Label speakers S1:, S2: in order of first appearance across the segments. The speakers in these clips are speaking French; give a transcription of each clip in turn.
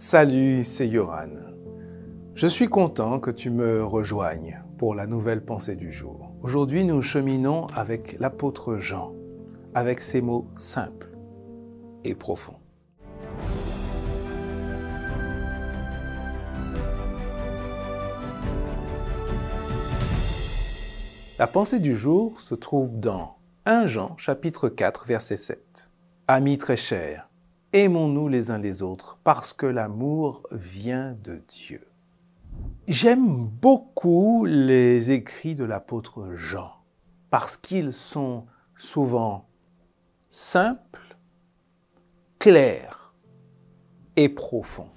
S1: Salut, c'est Yoran. Je suis content que tu me rejoignes pour la nouvelle pensée du jour. Aujourd'hui, nous cheminons avec l'apôtre Jean, avec ses mots simples et profonds. La pensée du jour se trouve dans 1 Jean chapitre 4 verset 7. Amis très chers, aimons-nous les uns les autres parce que l'amour vient de Dieu. J'aime beaucoup les écrits de l'apôtre Jean parce qu'ils sont souvent simples, clairs et profonds.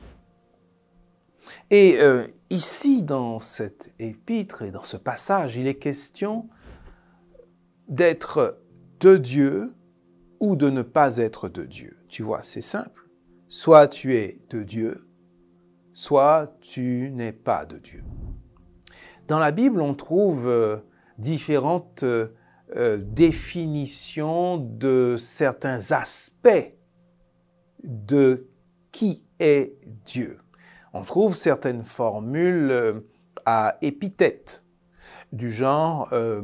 S1: Et euh, ici, dans cette épître et dans ce passage, il est question d'être de Dieu ou de ne pas être de Dieu. Tu vois, c'est simple. Soit tu es de Dieu, soit tu n'es pas de Dieu. Dans la Bible, on trouve euh, différentes euh, définitions de certains aspects de qui est Dieu on trouve certaines formules euh, à épithète, du genre euh,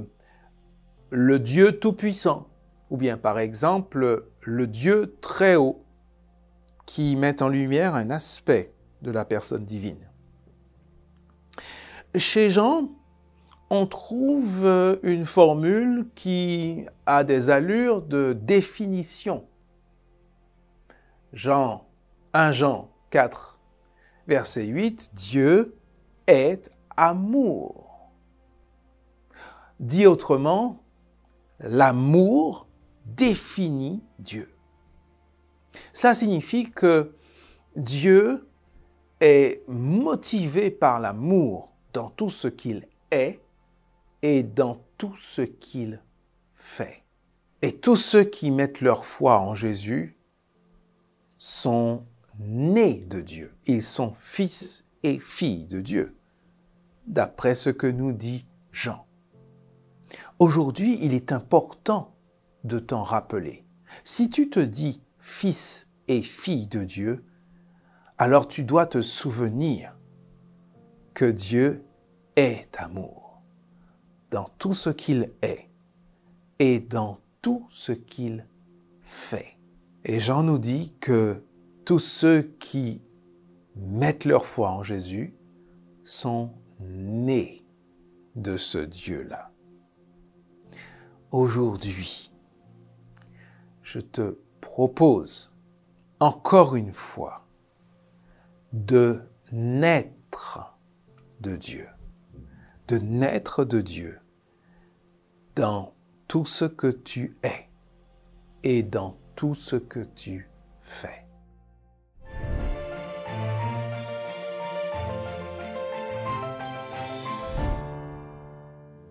S1: le Dieu tout-puissant, ou bien par exemple le Dieu très haut, qui met en lumière un aspect de la personne divine. Chez Jean, on trouve une formule qui a des allures de définition. Jean, 1 Jean 4, verset 8, Dieu est amour. Dit autrement, l'amour définit Dieu. Cela signifie que Dieu est motivé par l'amour dans tout ce qu'il est et dans tout ce qu'il fait. Et tous ceux qui mettent leur foi en Jésus sont nés de Dieu. Ils sont fils et filles de Dieu, d'après ce que nous dit Jean. Aujourd'hui, il est important de t'en rappeler. Si tu te dis fils et fille de Dieu, alors tu dois te souvenir que Dieu est amour dans tout ce qu'il est et dans tout ce qu'il fait. Et Jean nous dit que tous ceux qui mettent leur foi en Jésus sont nés de ce Dieu-là. Aujourd'hui, je te propose encore une fois de naître de Dieu, de naître de Dieu dans tout ce que tu es et dans tout ce que tu fais.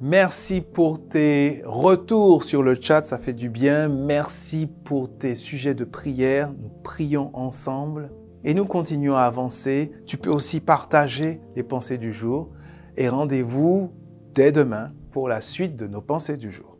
S1: Merci pour tes retours sur le chat, ça fait du bien. Merci pour tes sujets de prière. Nous prions ensemble et nous continuons à avancer. Tu peux aussi partager les pensées du jour et rendez-vous dès demain pour la suite de nos pensées du jour.